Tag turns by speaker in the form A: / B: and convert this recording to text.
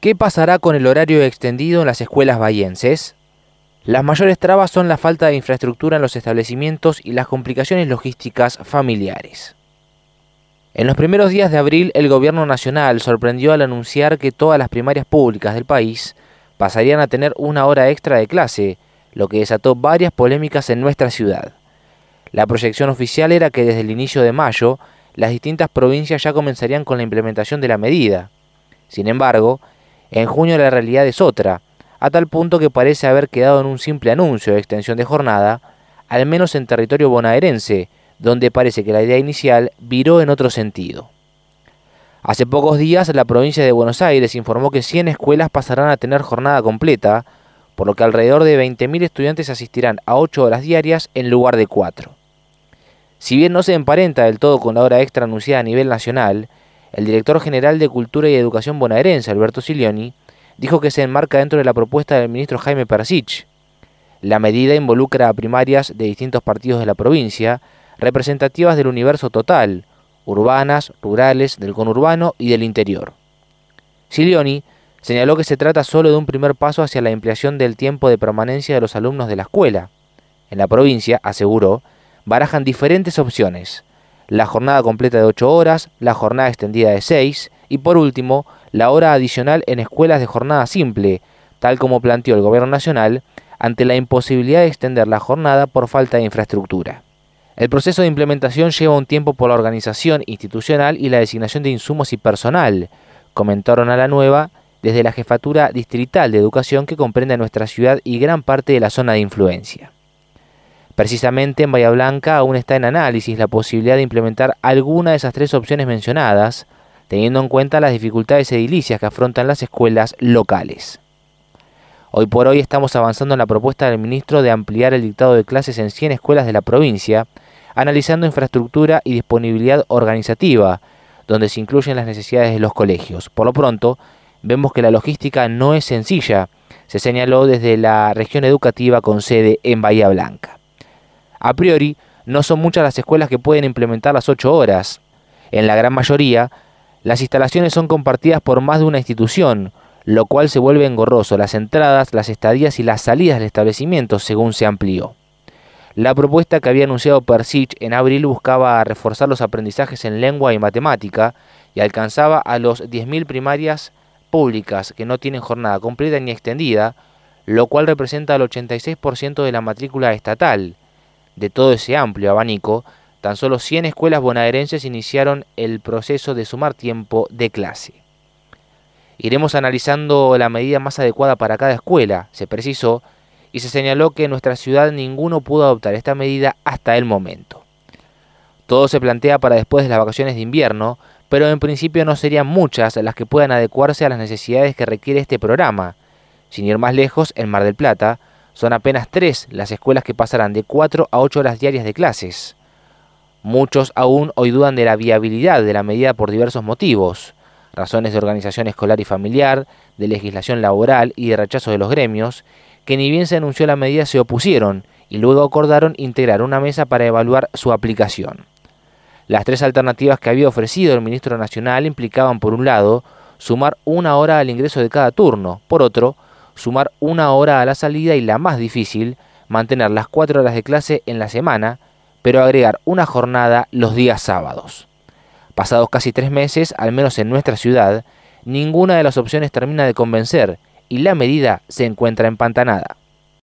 A: ¿Qué pasará con el horario extendido en las escuelas bahienses? Las mayores trabas son la falta de infraestructura en los establecimientos y las complicaciones logísticas familiares. En los primeros días de abril, el gobierno nacional sorprendió al anunciar que todas las primarias públicas del país pasarían a tener una hora extra de clase, lo que desató varias polémicas en nuestra ciudad. La proyección oficial era que desde el inicio de mayo, las distintas provincias ya comenzarían con la implementación de la medida. Sin embargo, en junio la realidad es otra, a tal punto que parece haber quedado en un simple anuncio de extensión de jornada, al menos en territorio bonaerense, donde parece que la idea inicial viró en otro sentido. Hace pocos días la provincia de Buenos Aires informó que 100 escuelas pasarán a tener jornada completa, por lo que alrededor de 20.000 estudiantes asistirán a 8 horas diarias en lugar de 4. Si bien no se emparenta del todo con la hora extra anunciada a nivel nacional, el director general de Cultura y Educación bonaerense, Alberto Silioni, dijo que se enmarca dentro de la propuesta del ministro Jaime Persich. La medida involucra a primarias de distintos partidos de la provincia, representativas del universo total, urbanas, rurales, del conurbano y del interior. Silioni señaló que se trata solo de un primer paso hacia la ampliación del tiempo de permanencia de los alumnos de la escuela. En la provincia, aseguró, barajan diferentes opciones, la jornada completa de 8 horas, la jornada extendida de 6 y por último, la hora adicional en escuelas de jornada simple, tal como planteó el Gobierno Nacional ante la imposibilidad de extender la jornada por falta de infraestructura. El proceso de implementación lleva un tiempo por la organización institucional y la designación de insumos y personal, comentaron a la nueva desde la Jefatura Distrital de Educación que comprende nuestra ciudad y gran parte de la zona de influencia. Precisamente en Bahía Blanca aún está en análisis la posibilidad de implementar alguna de esas tres opciones mencionadas, teniendo en cuenta las dificultades edilicias que afrontan las escuelas locales. Hoy por hoy estamos avanzando en la propuesta del ministro de ampliar el dictado de clases en 100 escuelas de la provincia, analizando infraestructura y disponibilidad organizativa, donde se incluyen las necesidades de los colegios. Por lo pronto, vemos que la logística no es sencilla, se señaló desde la región educativa con sede en Bahía Blanca. A priori, no son muchas las escuelas que pueden implementar las 8 horas. En la gran mayoría, las instalaciones son compartidas por más de una institución, lo cual se vuelve engorroso las entradas, las estadías y las salidas del establecimiento según se amplió. La propuesta que había anunciado Persich en abril buscaba reforzar los aprendizajes en lengua y matemática y alcanzaba a los 10.000 primarias públicas que no tienen jornada completa ni extendida, lo cual representa el 86% de la matrícula estatal. De todo ese amplio abanico, tan solo 100 escuelas bonaerenses iniciaron el proceso de sumar tiempo de clase. Iremos analizando la medida más adecuada para cada escuela, se precisó, y se señaló que en nuestra ciudad ninguno pudo adoptar esta medida hasta el momento. Todo se plantea para después de las vacaciones de invierno, pero en principio no serían muchas las que puedan adecuarse a las necesidades que requiere este programa. Sin ir más lejos, en Mar del Plata, son apenas tres las escuelas que pasarán de 4 a 8 horas diarias de clases. Muchos aún hoy dudan de la viabilidad de la medida por diversos motivos, razones de organización escolar y familiar, de legislación laboral y de rechazo de los gremios, que ni bien se anunció la medida se opusieron y luego acordaron integrar una mesa para evaluar su aplicación. Las tres alternativas que había ofrecido el ministro nacional implicaban, por un lado, sumar una hora al ingreso de cada turno, por otro, sumar una hora a la salida y la más difícil, mantener las cuatro horas de clase en la semana, pero agregar una jornada los días sábados. Pasados casi tres meses, al menos en nuestra ciudad, ninguna de las opciones termina de convencer y la medida se encuentra empantanada.